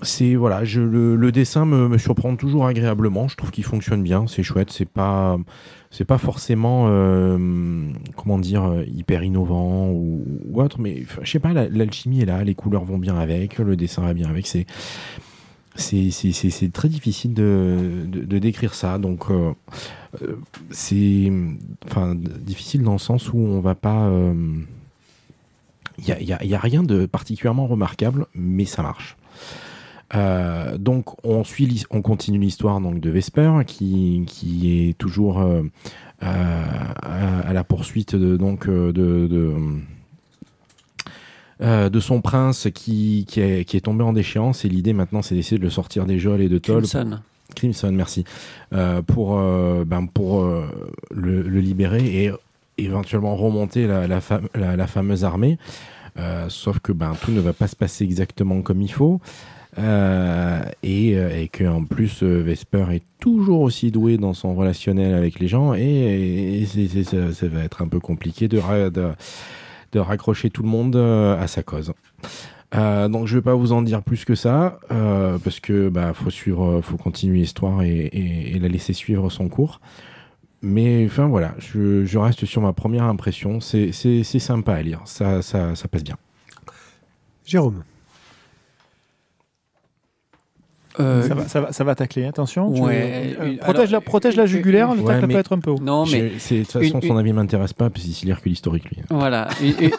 c'est voilà, je, le, dessin me, surprend toujours agréablement. Je trouve qu'il fonctionne bien. C'est chouette. C'est pas, c'est pas forcément, euh, comment dire, hyper innovant ou, ou autre. Mais je sais pas, la- l'alchimie est là. Les couleurs vont bien avec. Le dessin va bien avec. C'est c'est très difficile de, décrire ça. Donc, euh, euh, c'est difficile dans le sens où on va pas. Il n'y a, rien de particulièrement remarquable, mais ça marche. Euh, donc, on, suit, on continue l'histoire donc de Vesper, qui, est toujours euh, euh, à, la poursuite donc, euh, de, euh, de son prince qui, qui, est, qui est tombé en déchéance. Et l'idée maintenant, c'est d'essayer de le sortir des geôles et de Toll. Crimson. Crimson, merci. Euh, pour euh, ben, pour le, le libérer et éventuellement remonter la, la, fam- la- la fameuse armée. Sauf que ben, tout ne va pas se passer exactement comme il faut. Euh, et, et qu'en plus, Vesper est toujours aussi doué dans son relationnel avec les gens. Et, et ça, ça va être un peu compliqué de, de, de raccrocher tout le monde euh, à sa cause. Euh, donc je vais pas vous en dire plus que ça euh, parce que bah faut suivre, faut continuer l'histoire et, la laisser suivre son cours. Mais enfin voilà, je, reste sur ma première impression. C'est sympa à lire, ça, ça, ça passe bien. Jérôme. Euh, Ça va, ça, va, ça va tacler, attention. euh, protège, alors, la, protège la une- jugulaire, une- le Ouais, tacle mais- peut être un peu haut. non, mais De toute façon, une- son avis m'intéresse pas, parce qu'il lire que l'historique, lui. voilà. [LAUGHS] Une, une-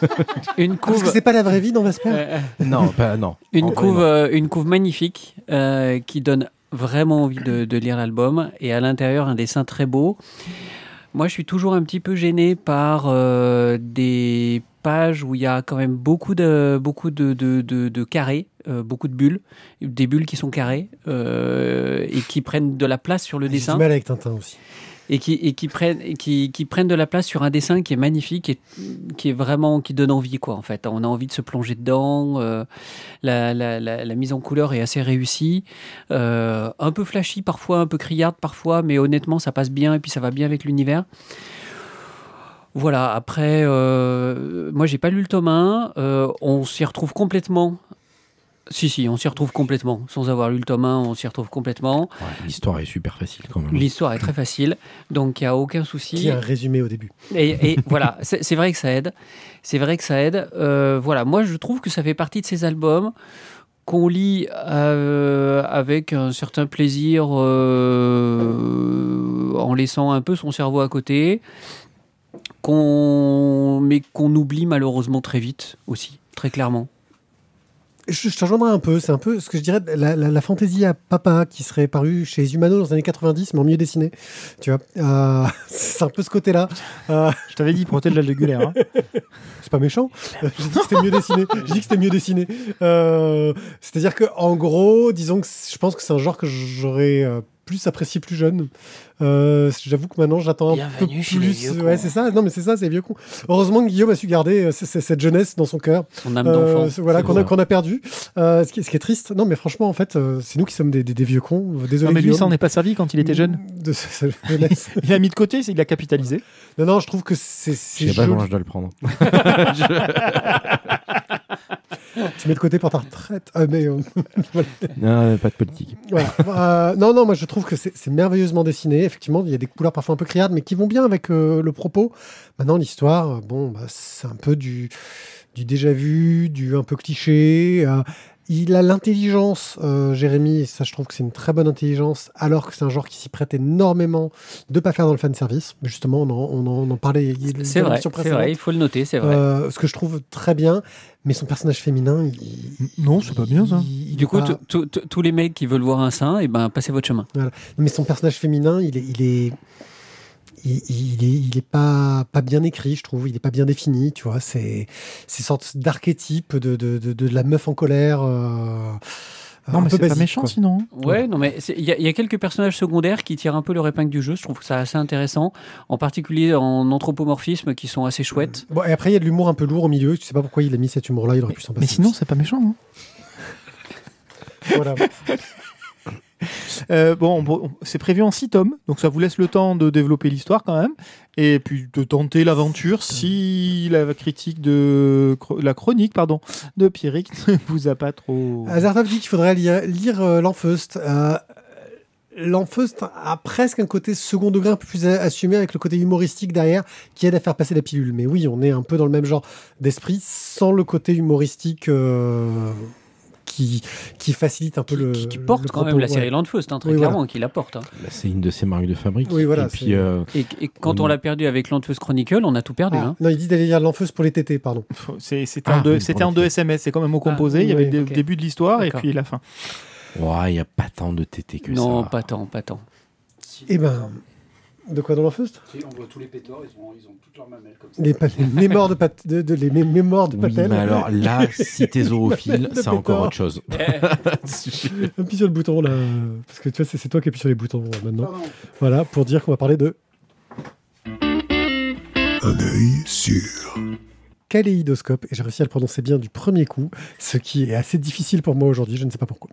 une Parce couve. que c'est pas la vraie vie dans Vesper euh, [LAUGHS] Non, pas non. Une vrai, couve, non. euh, une couve magnifique euh, qui donne vraiment envie de, de lire l'album et à l'intérieur un dessin très beau. Moi, je suis toujours un petit peu gêné par euh, des pages où il y a quand même beaucoup de beaucoup de, de, de- de carrés, euh, beaucoup de bulles, des bulles qui sont carrées euh, et qui prennent de la place sur le J'ai du dessin mal avec Tintin aussi. et qui, et qui prennent et qui, qui prennent de la place sur un dessin qui est magnifique et qui est vraiment qui donne envie quoi en fait on a envie de se plonger dedans euh, la, la, la, la mise en couleur est assez réussie euh, un peu flashy parfois un peu criarde parfois mais honnêtement ça passe bien et puis ça va bien avec l'univers voilà après euh, moi j'ai pas lu le tome 1 euh, on s'y retrouve complètement si si on s'y retrouve complètement sans avoir lu le tome 1 on s'y retrouve complètement Ouais, L'histoire est super facile quand même. l'histoire est très facile donc il n'y a aucun souci Qui a un résumé au début. et, et [LAUGHS] voilà, c'est c'est vrai que ça aide. C'est vrai que ça aide. Euh, voilà, moi je trouve que ça fait partie de ces albums qu'on lit euh, avec un certain plaisir euh, en laissant un peu son cerveau à côté. qu'on mais qu'on oublie malheureusement très vite aussi, très clairement. Je, je te rejoindrai un peu. C'est un peu ce que je dirais la, la, la fantaisie à papa qui serait parue chez Humano dans les années 90, mais en mieux dessiné. Tu vois, Euh, [LAUGHS] c'est un peu ce côté-là. Euh, Je t'avais dit protéger la jugulaire. hein. [LAUGHS] c'est pas méchant. Euh, J'ai dit que c'était mieux dessiné. J'ai dit que c'était mieux dessiné. C'est-à-dire que, en gros, disons que je pense que c'est un genre que j'aurais plus apprécié plus jeune. Euh, J'avoue que maintenant, j'attends un peu Bienvenue chez les plus. ouais, c'est ça. Non, mais c'est ça, c'est vieux cons. Heureusement que Guillaume a su garder euh, c- c- cette jeunesse dans son cœur. Son âme Euh, d'enfant. c'est- voilà, C'est qu'on a, qu'on a perdu. Euh, ce, qui est, ce qui est triste. Non, mais franchement, en fait, euh, c'est nous qui sommes des, des- des vieux cons. Désolé. Non, mais lui, Guillaume. ça en est pas servi quand il était jeune. [LAUGHS] De ce- cette jeunesse. [LAUGHS] Il a mis de côté, il a capitalisé. non, non, je trouve que c'est Je c'est sais pas joli. comment je dois le prendre. [LAUGHS] Tu mets de côté pour ta retraite. Ah, mais, euh, [LAUGHS] Non, pas de politique. [LAUGHS] Euh, non, non, moi je trouve que c'est merveilleusement dessiné. Effectivement, il y a des couleurs parfois un peu criardes, mais qui vont bien avec euh, le propos. Maintenant, l'histoire, bon, bah, c'est un peu du, du déjà vu, du un peu cliché. euh, il a l'intelligence, euh, Jérémy, et ça je trouve que c'est une très bonne intelligence, alors que c'est un genre qui s'y prête énormément de pas faire dans le fan service. Justement, on en, on en, on en parlait C'est vrai, vrai, il faut le noter, c'est vrai. Euh, ce que je trouve très bien, mais son personnage féminin, il, Non, c'est pas bien, ça. il- il du est coup, pas- tous les mecs qui veulent voir un sein, et ben, passez votre chemin. mais son personnage féminin, il est, il est, il, il est, il est pas, pas bien écrit, je trouve. Il est pas bien défini, tu vois. C'est, c'est sorte d'archétype de, de, de, de la meuf en colère. euh, Non, un mais c'est pas méchant quoi. sinon. Ouais, non, mais il y, a- il y a quelques personnages secondaires qui tirent un peu leur épingle du jeu. Je trouve que c'est assez intéressant, en particulier en anthropomorphisme, qui sont assez chouettes. Bon, et après, il y a de l'humour un peu lourd au milieu. Tu sais pas pourquoi il a mis cet humour-là. Il aurait pu s'en passer. Mais sinon, c'est pas méchant. hein. [LAUGHS] voilà. [LAUGHS] Euh, bon, c'est prévu en 6 tomes, donc ça vous laisse le temps de développer l'histoire quand même, et puis de tenter l'aventure si la critique de la chronique pardon de Pierrick [LAUGHS] ne vous a pas trop. Azartov dit qu'il faudrait lire, lire euh, L'Enfeust. Euh, L'Enfeust a presque un côté second degré un peu plus assumé avec le côté humoristique derrière qui aide à faire passer la pilule. Mais oui, on est un peu dans le même genre d'esprit sans le côté humoristique euh, qui, qui facilite un peu Qui, le. qui- qui porte le quand propos, même la ouais. série Landfeust, hein, très Oui, voilà. clairement, qui la porte. hein. Bah, c'est une de ses marques de fabrique. Oui, voilà, Et puis, euh, Et, et quand On- on l'a perdu avec Landfeust Chronicle, on a tout perdu. Ah, hein. Non, il dit d'aller lire L'Enfeust pour les tétés, pardon. C'était Ah, en deux, oui, c'était pour en le deux. SMS, c'est quand même au composé. il y oui, avait le début de l'histoire et puis la fin. ouais, il n'y a pas tant de tétés que non, ça. pas tant, pas tant. Eh ben, de quoi dans L'Enfeust Si, on voit tous les pétors, ils ont, ils ont toutes leurs mamelles comme ça. les, mémoires de, pat- de, de- les mé- mémoires de Oui, mais alors là, si t'es [LAUGHS] zoophile, c'est encore autre chose. [LAUGHS] Appuie sur le bouton là, parce que tu vois, c'est toi qui appuies sur les boutons maintenant. Pardon. Voilà, pour dire qu'on va parler de Un œil sur. Kaléidoscope, et j'ai réussi à le prononcer bien du premier coup, ce qui est assez difficile pour moi aujourd'hui, je ne sais pas pourquoi.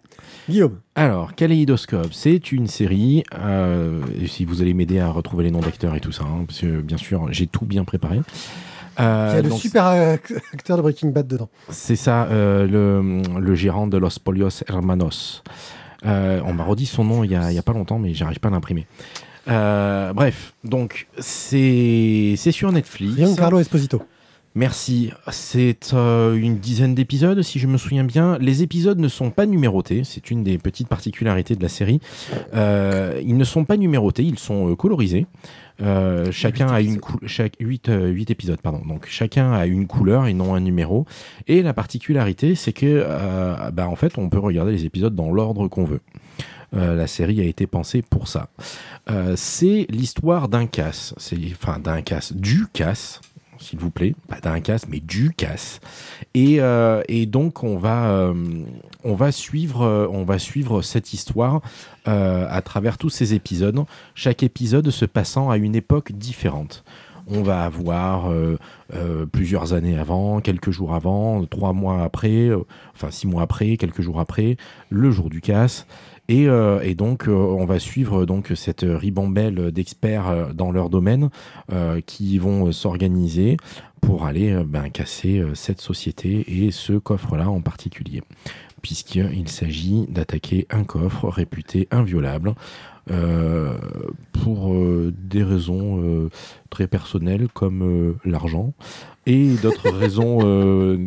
Guillaume, Alors, Kaléidoscope, c'est une série. euh, et si vous allez m'aider à retrouver les noms d'acteurs et tout ça, hein, parce que bien sûr, j'ai tout bien préparé. Euh, il y a le donc, super ac- acteur de Breaking Bad dedans. C'est ça, euh, le, le gérant de Los Polios Hermanos. Euh, on m'a redit son nom il y a, il y a pas longtemps, mais j'arrive pas à l'imprimer. Bref, donc c'est c'est sur Netflix. Giancarlo Esposito. Merci. C'est euh, une dizaine d'épisodes, si je me souviens bien. Les épisodes ne sont pas numérotés. C'est une des petites particularités de la série. Euh, ils ne sont pas numérotés, ils sont euh, colorisés. Euh, chacun a une chaque 8, épisodes pardon donc chacun a une couleur et non un numéro et la particularité c'est que euh, bah, en fait on peut regarder les épisodes dans l'ordre qu'on veut la série a été pensée pour ça c'est l'histoire d'un casse c'est enfin d'un casse du casse s'il vous plaît, pas d'un casse, mais du casse. Et, euh, donc on va, euh, on va suivre, euh, on va suivre cette histoire à travers tous ces épisodes. Chaque épisode se passant à une époque différente. On va avoir plusieurs années avant, quelques jours avant, trois mois après, enfin six mois après, quelques jours après, le jour du casse. Et, euh, et donc, euh, on va suivre donc cette ribambelle d'experts euh, dans leur domaine euh, qui vont euh, s'organiser pour aller euh, ben, casser euh, cette société et ce coffre-là en particulier, puisqu'il s'agit d'attaquer un coffre réputé inviolable euh, pour euh, des raisons euh, très personnelles comme euh, l'argent et d'autres raisons euh,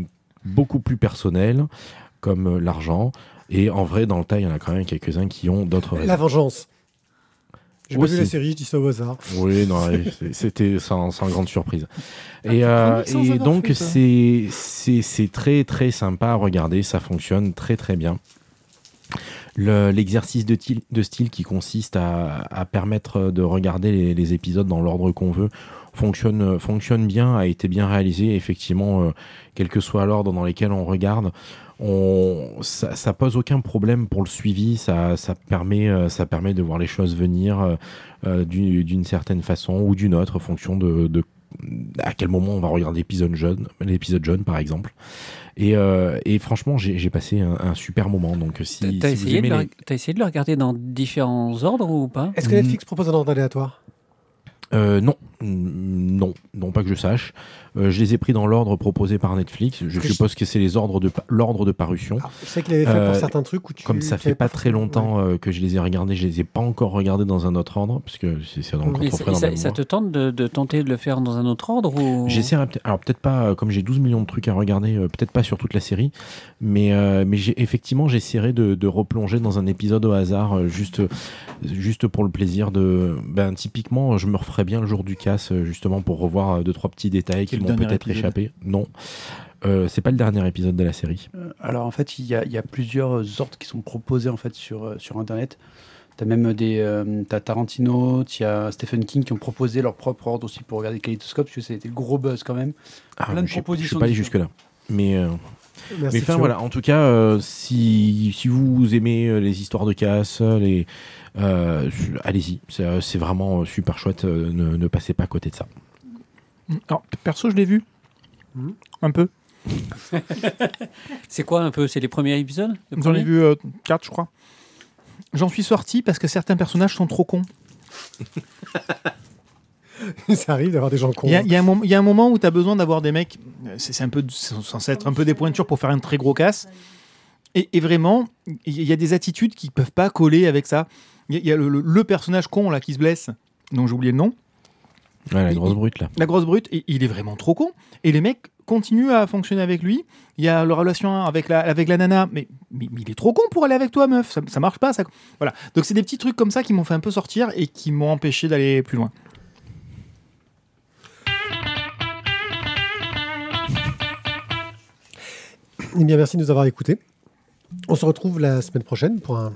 beaucoup plus personnelles comme euh, l'argent. Et en vrai, dans le tas, il y en a quand même quelques-uns qui ont d'autres raisons. La vengeance. J'ai pas vu la série, je dis ça au hasard. Oui, non, [LAUGHS] c'était sans, sans grande surprise. Et, euh, et donc, c'est c'est- c'est très très sympa à regarder, ça fonctionne très très bien. Le- L'exercice de, style qui consiste à, à permettre de regarder les, les épisodes dans l'ordre qu'on veut fonctionne, fonctionne bien, a été bien réalisé. Effectivement, euh, quel que soit l'ordre dans lequel on regarde, on, ça, ça pose aucun problème pour le suivi. Ça, ça, permet, euh, ça permet de voir les choses venir euh, euh, du- d'une certaine façon ou d'une autre, en fonction de, de à quel moment on va regarder l'épisode jeune, l'épisode jeune par exemple. Et, euh, et franchement, j'ai passé un, un super moment. Donc si, T'as si vous essayé, aimez de le- les- t'as essayé de le regarder dans différents ordres ou pas? Est-ce que Netflix propose un ordre aléatoire? Euh, non, non, non, pas que je sache. Euh, je les ai pris dans l'ordre proposé par Netflix. Je que je- suppose que c'est les ordres de l'ordre de parution. Alors, Je sais qu'il avait fait Euh, pour certains trucs où tu. Comme ça fait pas très longtemps euh, que je les ai regardés, je les ai pas encore regardés dans un autre ordre parce que c'est Et ça, frais et dans ça- ma ça mémoire. te tente de, de tenter de le faire dans un autre ordre ou... J'essaierai alors peut-être pas euh, comme j'ai 12 millions de trucs à regarder, euh, peut-être pas sur toute la série, mais euh, mais j'ai effectivement j'essaierai de, de replonger dans un épisode au hasard euh, juste juste pour le plaisir de ben typiquement je me referais bien le jour du casse euh, justement pour revoir euh, deux trois petits détails Qui m'ont peut-être échappé. Non. Euh, c'est pas le dernier épisode de la série. Alors en fait, il y a, y a plusieurs ordres qui sont proposés en fait sur, sur Internet. T'as même des, euh, t'as Tarantino, tu as Stephen King qui ont proposé leur propre ordre aussi pour regarder Kaleidoscope, parce que c'était le gros buzz quand même. Ah, Plein de Je suis pas allé jusque là. Mais euh, Merci, Mais enfin voilà, en tout cas, euh, si, si vous aimez euh, les histoires de casse, les, euh, allez-y, c'est c'est vraiment super chouette, euh, ne, ne passez pas à côté de ça. Alors, perso, je l'ai vu. Mhm. Un peu. [LAUGHS] C'est quoi un peu? C'est les premiers épisodes le J'en ai vu 4, je crois. J'en suis sorti parce que certains personnages sont trop cons. [LAUGHS] [LAUGHS] ça arrive d'avoir des gens cons. Il y, y y a un moment où tu as besoin d'avoir des mecs, c'est un peu, c'est censé être un peu des pointures pour faire un très gros casse. Et, et vraiment, il y a des attitudes qui peuvent pas coller avec ça. Il y y a le, le- le personnage con là qui se blesse, dont j'ai oublié le nom, Ouais, la grosse brute là. la grosse brute, et il est vraiment trop con. Et les mecs continuent à fonctionner avec lui. Il y a leur relation avec la, avec la nana, mais, mais, mais il est trop con pour aller avec toi, meuf. Ça, ça marche pas. Ça... Voilà. Donc c'est des petits trucs comme ça qui m'ont fait un peu sortir et qui m'ont empêché d'aller plus loin. Eh bien, merci de nous avoir écoutés. On se retrouve la semaine prochaine pour un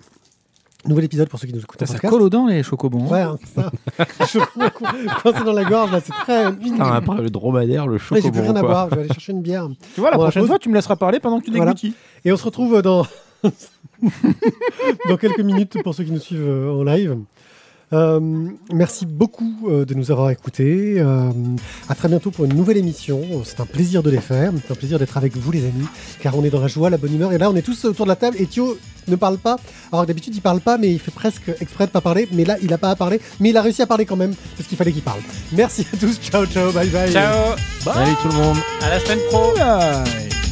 nouvel épisode pour ceux qui nous écoutent en Ça, colle aux dents les chocobons. hein. Ouais, hein, c'est ça. [LAUGHS] Qu'on- coincé dans la gorge, là, c'est très. Putain, après le dromadaire, le Ouais, chocobo. J'ai plus rien à boire, je vais aller chercher une bière. Tu vois, la Bon, prochaine fois, tu me laisseras parler pendant que tu Voilà. déglutis. Et on se retrouve dans, [LAUGHS] dans quelques minutes pour ceux qui nous suivent euh, en live. Euh, merci beaucoup euh, de nous avoir écoutés. Euh, à très bientôt pour une nouvelle émission. C'est un plaisir de les faire. C'est un plaisir d'être avec vous, les amis, car on est dans la joie, la bonne humeur. Et là, on est tous autour de la table. Et Thio ne parle pas. Alors d'habitude, il parle pas, mais il fait presque exprès de pas parler. Mais là, il n'a pas à parler. Mais il a réussi à parler quand même, parce qu'il fallait qu'il parle. Merci à tous. Ciao, ciao. Bye bye. Ciao Salut tout le monde À la semaine pro Bye.